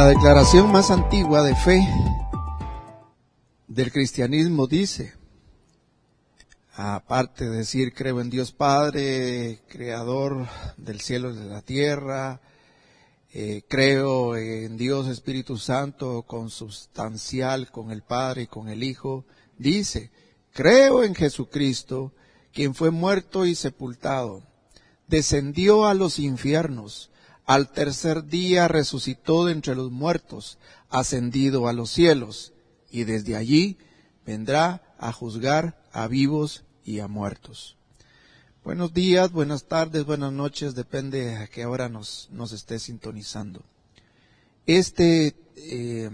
La declaración más antigua de fe del cristianismo dice, aparte de decir creo en Dios Padre, creador del cielo y de la tierra, eh, creo en Dios Espíritu Santo consubstancial con el Padre y con el Hijo, dice, creo en Jesucristo, quien fue muerto y sepultado, descendió a los infiernos, al tercer día resucitó de entre los muertos, ascendido a los cielos, y desde allí vendrá a juzgar a vivos y a muertos. Buenos días, buenas tardes, buenas noches, depende a qué hora nos, nos esté sintonizando. Este, eh,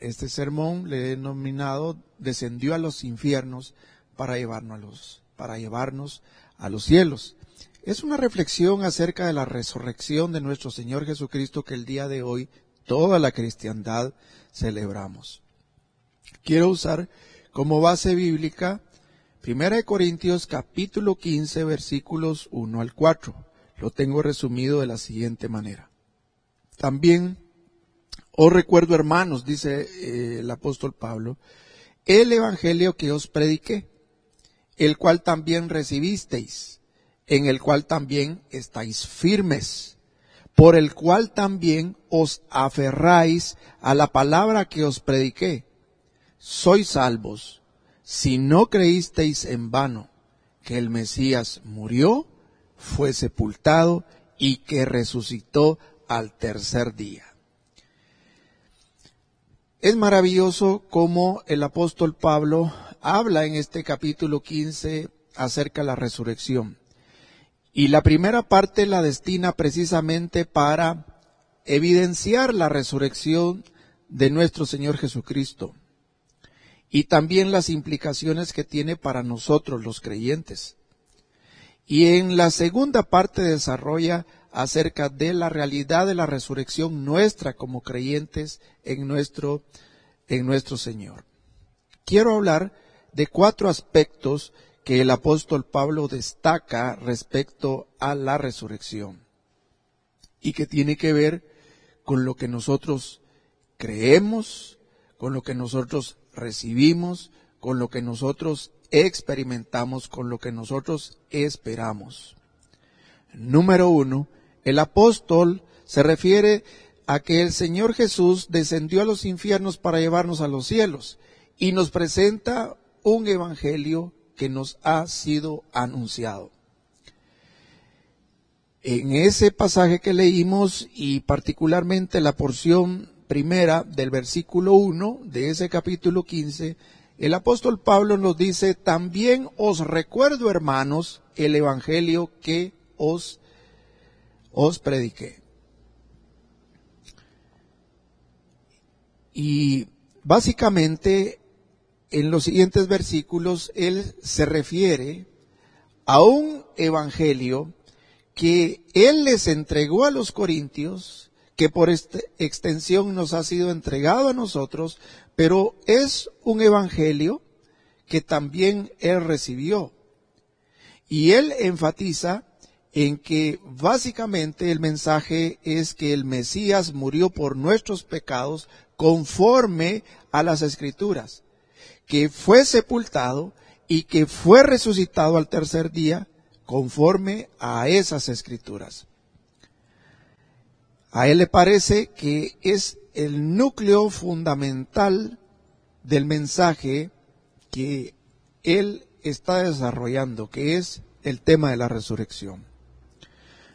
este sermón le he denominado Descendió a los infiernos para llevarnos a los, para llevarnos a los cielos. Es una reflexión acerca de la resurrección de nuestro Señor Jesucristo que el día de hoy toda la cristiandad celebramos. Quiero usar como base bíblica Primera de Corintios capítulo 15 versículos 1 al 4. Lo tengo resumido de la siguiente manera. También os recuerdo, hermanos, dice eh, el apóstol Pablo, el evangelio que os prediqué, el cual también recibisteis, en el cual también estáis firmes, por el cual también os aferráis a la palabra que os prediqué. Sois salvos si no creísteis en vano que el Mesías murió, fue sepultado y que resucitó al tercer día. Es maravilloso cómo el apóstol Pablo habla en este capítulo 15 acerca de la resurrección. Y la primera parte la destina precisamente para evidenciar la resurrección de nuestro Señor Jesucristo y también las implicaciones que tiene para nosotros los creyentes. Y en la segunda parte desarrolla acerca de la realidad de la resurrección nuestra como creyentes en nuestro, en nuestro Señor. Quiero hablar de cuatro aspectos que el apóstol Pablo destaca respecto a la resurrección y que tiene que ver con lo que nosotros creemos, con lo que nosotros recibimos, con lo que nosotros experimentamos, con lo que nosotros esperamos. Número uno, el apóstol se refiere a que el Señor Jesús descendió a los infiernos para llevarnos a los cielos y nos presenta un evangelio que nos ha sido anunciado. En ese pasaje que leímos y particularmente la porción primera del versículo 1 de ese capítulo 15, el apóstol Pablo nos dice, también os recuerdo, hermanos, el evangelio que os, os prediqué. Y básicamente en los siguientes versículos él se refiere a un evangelio que él les entregó a los corintios que por extensión nos ha sido entregado a nosotros, pero es un evangelio que también él recibió. Y él enfatiza en que básicamente el mensaje es que el Mesías murió por nuestros pecados conforme a las escrituras, que fue sepultado y que fue resucitado al tercer día conforme a esas escrituras. A él le parece que es el núcleo fundamental del mensaje que él está desarrollando, que es el tema de la resurrección.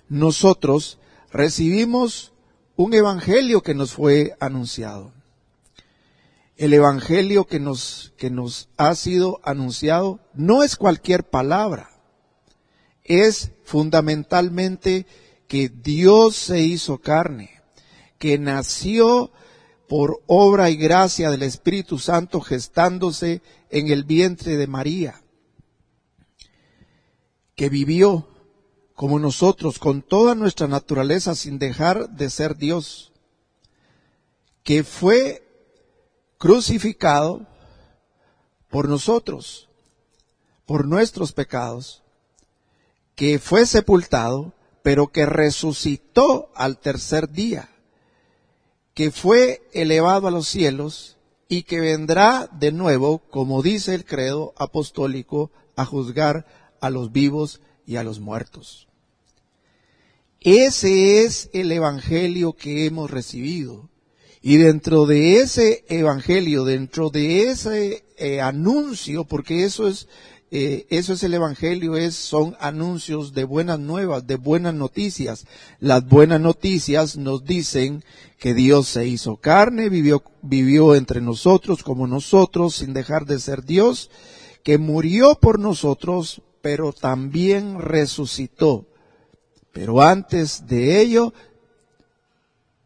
Nosotros recibimos un evangelio que nos fue anunciado. El evangelio que nos, que nos ha sido anunciado no es cualquier palabra, es fundamentalmente que Dios se hizo carne, que nació por obra y gracia del Espíritu Santo gestándose en el vientre de María, que vivió como nosotros con toda nuestra naturaleza sin dejar de ser Dios, que fue crucificado por nosotros, por nuestros pecados, que fue sepultado pero que resucitó al tercer día que fue elevado a los cielos y que vendrá de nuevo, como dice el credo apostólico, a juzgar a los vivos y a los muertos. Ese es el Evangelio que hemos recibido. Y dentro de ese Evangelio, dentro de ese eh, anuncio, porque eso es, eh, eso es el Evangelio, es, son anuncios de buenas nuevas, de buenas noticias. Las buenas noticias nos dicen que Dios se hizo carne, vivió, vivió entre nosotros como nosotros, sin dejar de ser Dios, que murió por nosotros, pero también resucitó. Pero antes de ello,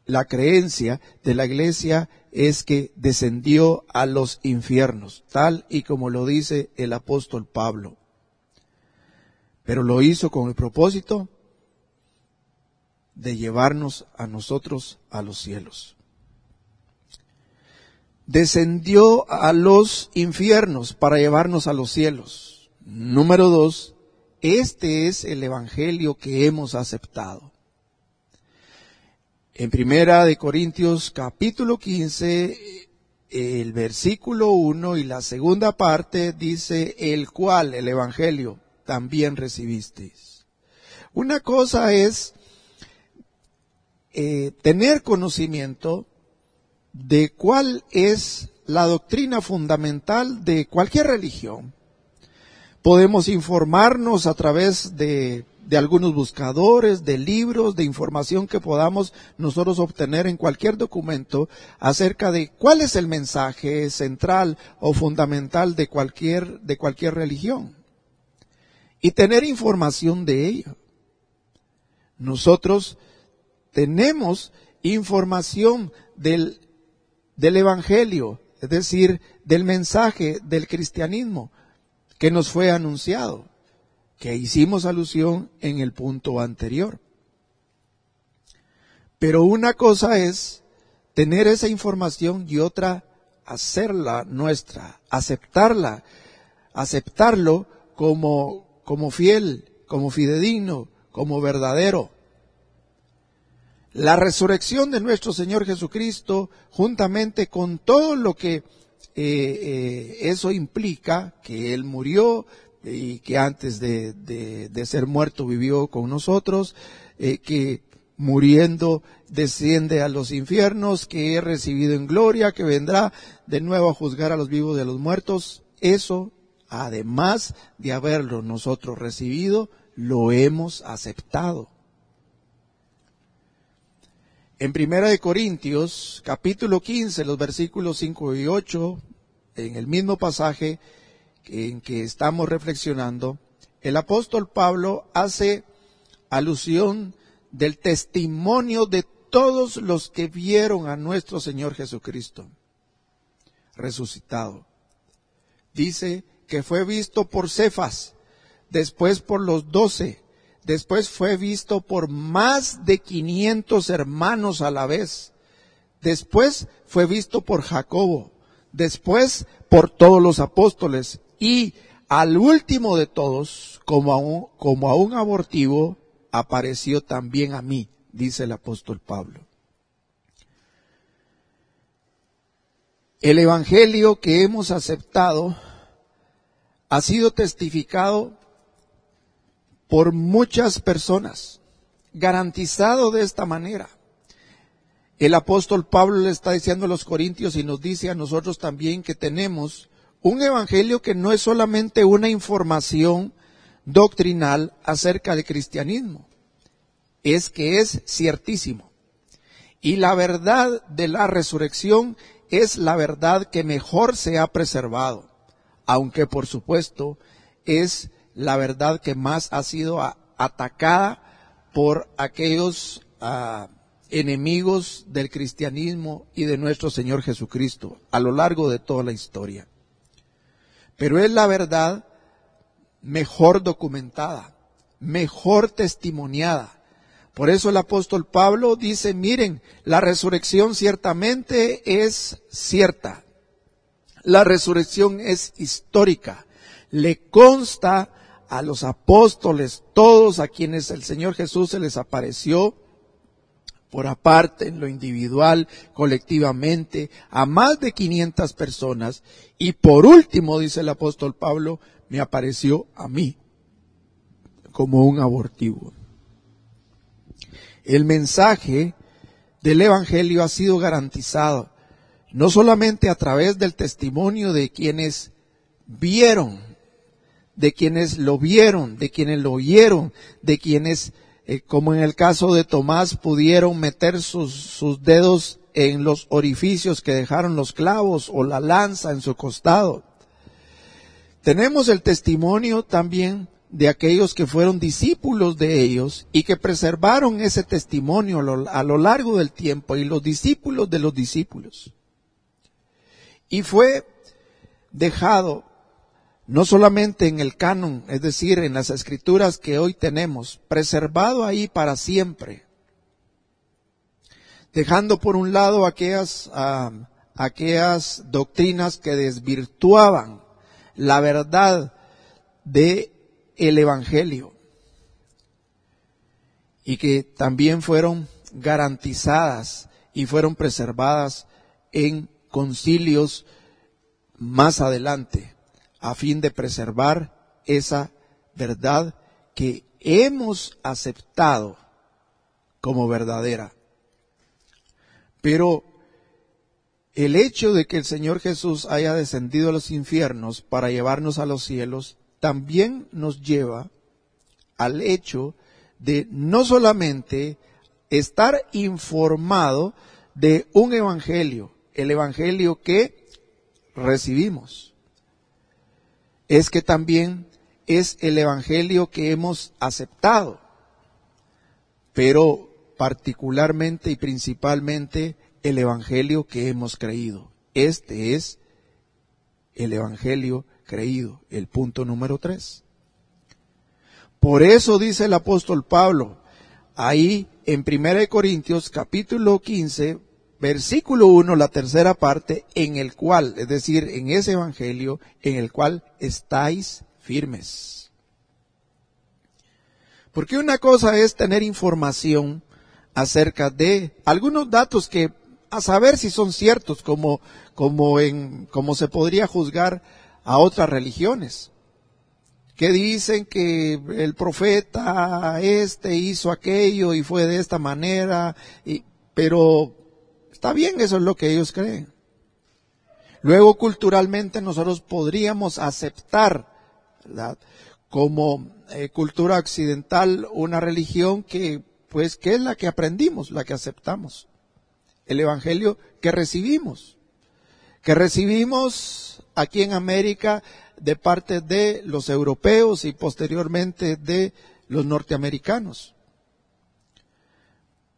la creencia de la iglesia es que descendió a los infiernos, tal y como lo dice el apóstol Pablo. Pero lo hizo con el propósito de llevarnos a nosotros a los cielos. Descendió a los infiernos para llevarnos a los cielos. Número dos, este es el evangelio que hemos aceptado. En primera de Corintios capítulo 15, el versículo 1 y la segunda parte dice, el cual, el Evangelio, también recibisteis. Una cosa es eh, tener conocimiento de cuál es la doctrina fundamental de cualquier religión. Podemos informarnos a través de de algunos buscadores, de libros, de información que podamos nosotros obtener en cualquier documento acerca de cuál es el mensaje central o fundamental de cualquier, de cualquier religión. Y tener información de ello. Nosotros tenemos información del, del Evangelio, es decir, del mensaje del cristianismo que nos fue anunciado que hicimos alusión en el punto anterior. Pero una cosa es tener esa información y otra hacerla nuestra, aceptarla, aceptarlo como, como fiel, como fidedigno, como verdadero. La resurrección de nuestro Señor Jesucristo, juntamente con todo lo que eh, eh, eso implica, que Él murió, y que antes de, de, ser muerto vivió con nosotros, eh, que muriendo desciende a los infiernos, que he recibido en gloria, que vendrá de nuevo a juzgar a los vivos y a los muertos. Eso, además de haberlo nosotros recibido, lo hemos aceptado. En Primera de Corintios, capítulo 15, los versículos 5 y 8, en el mismo pasaje, en que estamos reflexionando, el apóstol Pablo hace alusión del testimonio de todos los que vieron a nuestro Señor Jesucristo resucitado. Dice que fue visto por Cefas, después por los doce, después fue visto por más de quinientos hermanos a la vez, después fue visto por Jacobo, después por todos los apóstoles y al último de todos, como a un, abortivo, apareció también a mí, dice el apóstol Pablo. El Evangelio que hemos aceptado ha sido testificado por muchas personas, garantizado de esta manera. El apóstol Pablo le está diciendo a los corintios y nos dice a nosotros también que tenemos un evangelio que no es solamente una información doctrinal acerca de cristianismo, es que es ciertísimo. Y la verdad de la resurrección es la verdad que mejor se ha preservado, aunque por supuesto es la verdad que más ha sido atacada por aquellos ah, enemigos del cristianismo y de nuestro Señor Jesucristo a lo largo de toda la historia pero es la verdad mejor documentada, mejor testimoniada. Por eso el apóstol Pablo dice, miren, la resurrección ciertamente es cierta. La resurrección es histórica. Le consta a los apóstoles, todos a quienes el Señor Jesús se les apareció, por aparte, en lo individual, colectivamente, a más de 500 personas. Y por último, dice el apóstol Pablo, me apareció a mí como un abortivo. El mensaje del Evangelio ha sido garantizado no solamente a través del testimonio de quienes vieron, de quienes lo vieron, de quienes lo oyeron, de quienes, eh, como en el caso de Tomás, pudieron meter sus, sus dedos en los orificios que dejaron los clavos o la lanza en su costado. Tenemos el testimonio también de aquellos que fueron discípulos de ellos y que preservaron ese testimonio a lo largo del tiempo y los discípulos de los discípulos. Y fue dejado no solamente en el canon, es decir, en las escrituras que hoy tenemos, preservado ahí para siempre, dejando por un lado aquellas, ah, aquellas doctrinas que desvirtuaban la verdad de el Evangelio y que también fueron garantizadas y fueron preservadas en concilios más adelante a fin de preservar esa verdad que hemos aceptado como verdadera. Pero el hecho de que el Señor Jesús haya descendido a los infiernos para llevarnos a los cielos también nos lleva al hecho de no solamente estar informado de un evangelio, el evangelio que recibimos, es que también es el evangelio que hemos aceptado, pero particularmente y principalmente el evangelio que hemos creído. Este es el evangelio creído. El punto número tres. Por eso dice el apóstol Pablo, ahí en 1 Corintios capítulo 15, versículo 1, la tercera parte, en el cual, es decir, en ese evangelio, en el cual estáis firmes. Porque una cosa es tener información acerca de algunos datos que a saber si son ciertos, como, como en, como se podría juzgar a otras religiones, que dicen que el profeta este hizo aquello y fue de esta manera, y, pero está bien, eso es lo que ellos creen. Luego culturalmente nosotros podríamos aceptar, como eh, cultura occidental, una religión que, pues, que es la que aprendimos, la que aceptamos. El evangelio que recibimos. Que recibimos aquí en América de parte de los europeos y posteriormente de los norteamericanos.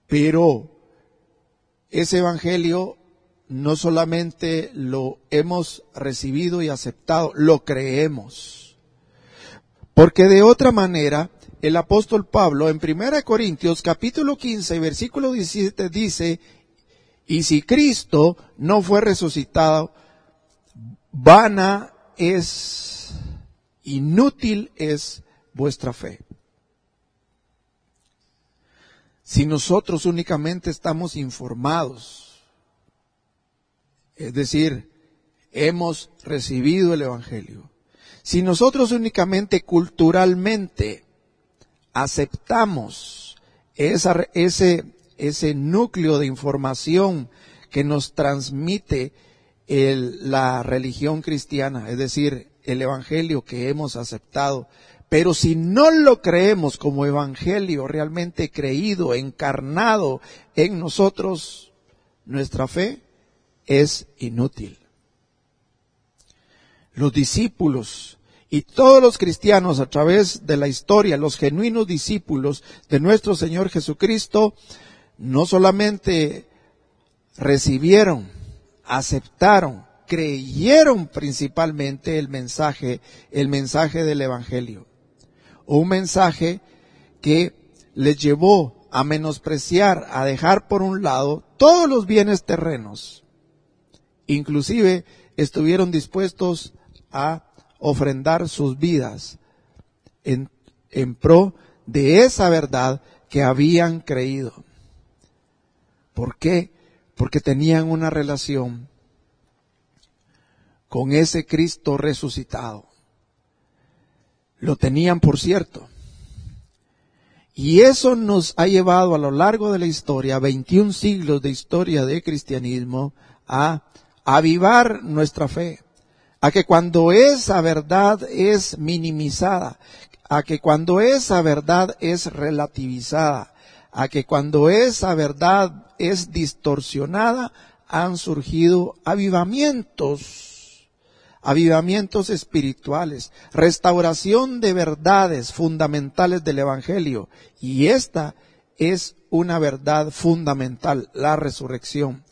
Pero ese Evangelio no solamente lo hemos recibido y aceptado, lo creemos. Porque de otra manera, el apóstol Pablo en 1 Corintios capítulo 15 versículo 17 dice, y si Cristo no fue resucitado, vana es, inútil es vuestra fe. Si nosotros únicamente estamos informados, es decir, hemos recibido el Evangelio, si nosotros únicamente culturalmente aceptamos ese, ese núcleo de información que nos transmite la religión cristiana, es decir, el evangelio que hemos aceptado. Pero si no lo creemos como evangelio realmente creído, encarnado en nosotros, nuestra fe es inútil. Los discípulos y todos los cristianos a través de la historia, los genuinos discípulos de nuestro Señor Jesucristo, no solamente recibieron aceptaron, creyeron principalmente el mensaje, el mensaje del Evangelio. Un mensaje que les llevó a menospreciar, a dejar por un lado todos los bienes terrenos. Inclusive estuvieron dispuestos a ofrendar sus vidas en, en pro de esa verdad que habían creído. ¿Por qué? Porque tenían una relación con ese Cristo resucitado. Lo tenían, por cierto. Y eso nos ha llevado a lo largo de la historia, 21 siglos de historia de cristianismo, a avivar nuestra fe. A que cuando esa verdad es minimizada, a que cuando esa verdad es relativizada, a que cuando esa verdad es distorsionada, han surgido avivamientos avivamientos espirituales, restauración de verdades fundamentales del Evangelio. Y esta es una verdad fundamental, la resurrección.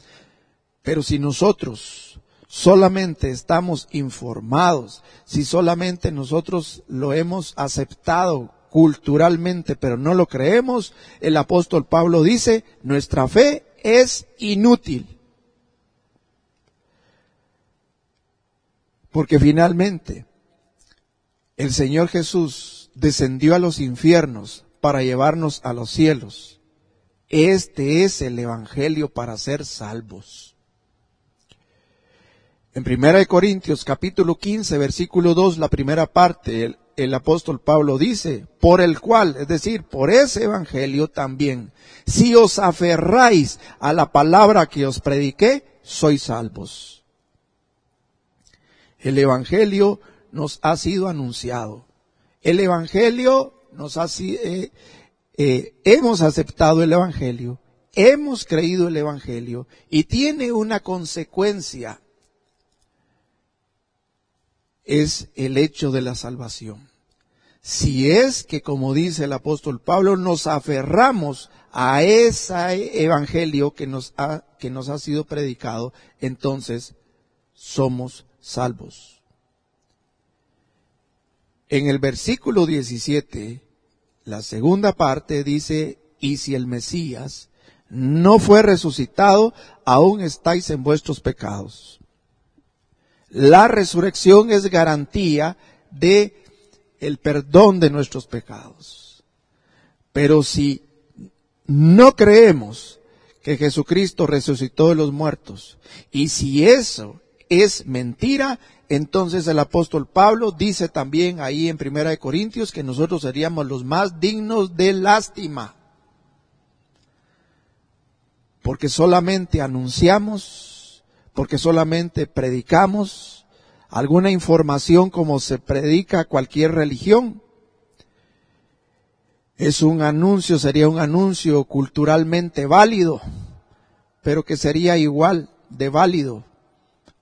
Pero si nosotros solamente estamos informados, si solamente nosotros lo hemos aceptado culturalmente, pero no lo creemos, el apóstol Pablo dice, nuestra fe es inútil. Porque finalmente el Señor Jesús descendió a los infiernos para llevarnos a los cielos. Este es el Evangelio para ser salvos. En Primera de Corintios capítulo 15 versículo 2, la primera parte, el, el apóstol Pablo dice, por el cual, es decir, por ese Evangelio también, si os aferráis a la palabra que os prediqué, sois salvos. El Evangelio nos ha sido anunciado. El Evangelio nos ha sido, eh, eh, hemos aceptado el Evangelio, hemos creído el Evangelio y tiene una consecuencia. Es el hecho de la salvación. Si es que, como dice el apóstol Pablo, nos aferramos a ese evangelio que nos ha, que nos ha sido predicado, entonces somos salvos. En el versículo 17, la segunda parte dice, y si el Mesías no fue resucitado, aún estáis en vuestros pecados. La resurrección es garantía de el perdón de nuestros pecados. Pero si no creemos que Jesucristo resucitó de los muertos, y si eso es mentira, entonces el apóstol Pablo dice también ahí en Primera de Corintios que nosotros seríamos los más dignos de lástima. Porque solamente anunciamos, porque solamente predicamos alguna información como se predica cualquier religión. Es un anuncio, sería un anuncio culturalmente válido, pero que sería igual de válido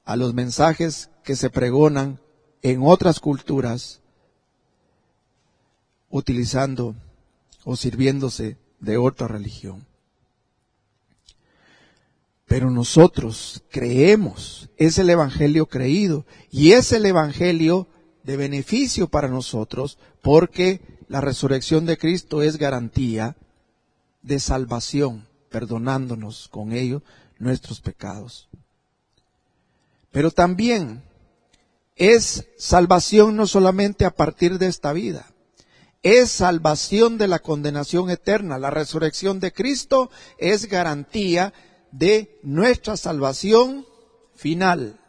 a los mensajes que se pregonan en otras culturas utilizando o sirviéndose de otra religión. Pero nosotros creemos, es el Evangelio creído y es el Evangelio de beneficio para nosotros porque la resurrección de Cristo es garantía de salvación, perdonándonos con ello nuestros pecados. Pero también es salvación no solamente a partir de esta vida, es salvación de la condenación eterna. La resurrección de Cristo es garantía de nuestra salvación final.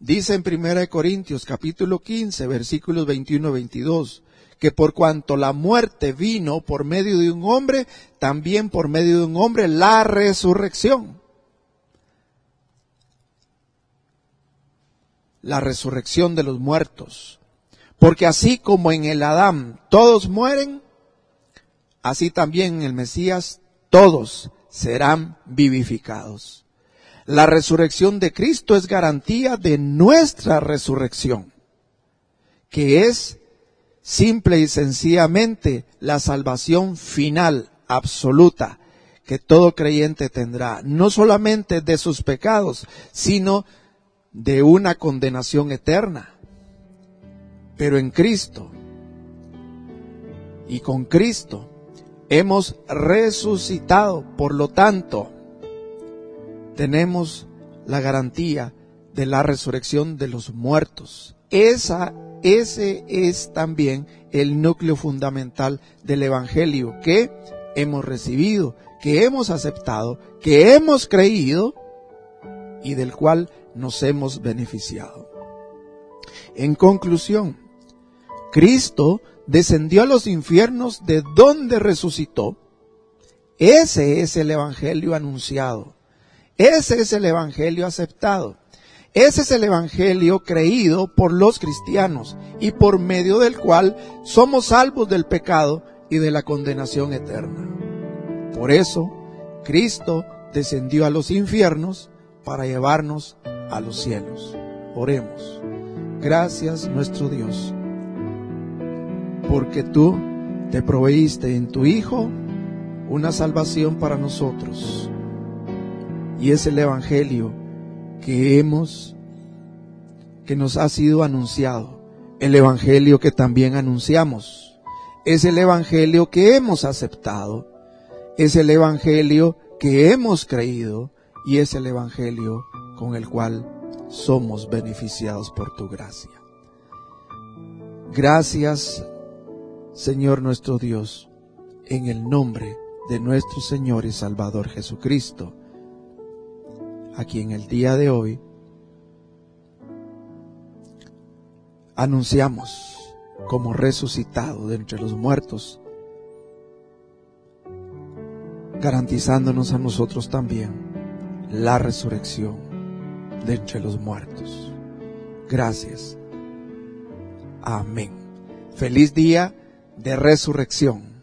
Dice en 1 Corintios capítulo 15 versículos 21 22 que por cuanto la muerte vino por medio de un hombre, también por medio de un hombre la resurrección. La resurrección de los muertos. Porque así como en el Adán todos mueren, así también en el Mesías todos serán vivificados. La resurrección de Cristo es garantía de nuestra resurrección, que es simple y sencillamente la salvación final, absoluta, que todo creyente tendrá, no solamente de sus pecados, sino de una condenación eterna. Pero en Cristo y con Cristo hemos resucitado. Por lo tanto, tenemos la garantía de la resurrección de los muertos. Esa, ese es también el núcleo fundamental del Evangelio que hemos recibido, que hemos aceptado, que hemos creído y del cual nos hemos beneficiado. En conclusión, Cristo descendió a los infiernos de donde resucitó. Ese es el Evangelio anunciado. Ese es el Evangelio aceptado. Ese es el Evangelio creído por los cristianos y por medio del cual somos salvos del pecado y de la condenación eterna. Por eso, Cristo descendió a los infiernos para llevarnos a los cielos. Oremos. Gracias nuestro Dios, porque tú te proveíste en tu Hijo una salvación para nosotros. Y es el Evangelio que hemos, que nos ha sido anunciado. El Evangelio que también anunciamos. Es el Evangelio que hemos aceptado. Es el Evangelio que hemos creído y es el Evangelio con el cual somos beneficiados por tu gracia. Gracias, Señor nuestro Dios, en el nombre de nuestro Señor y Salvador Jesucristo, a quien el día de hoy anunciamos como resucitado de entre los muertos, garantizándonos a nosotros también la resurrección de entre los muertos. Gracias. Amén. Feliz día de resurrección.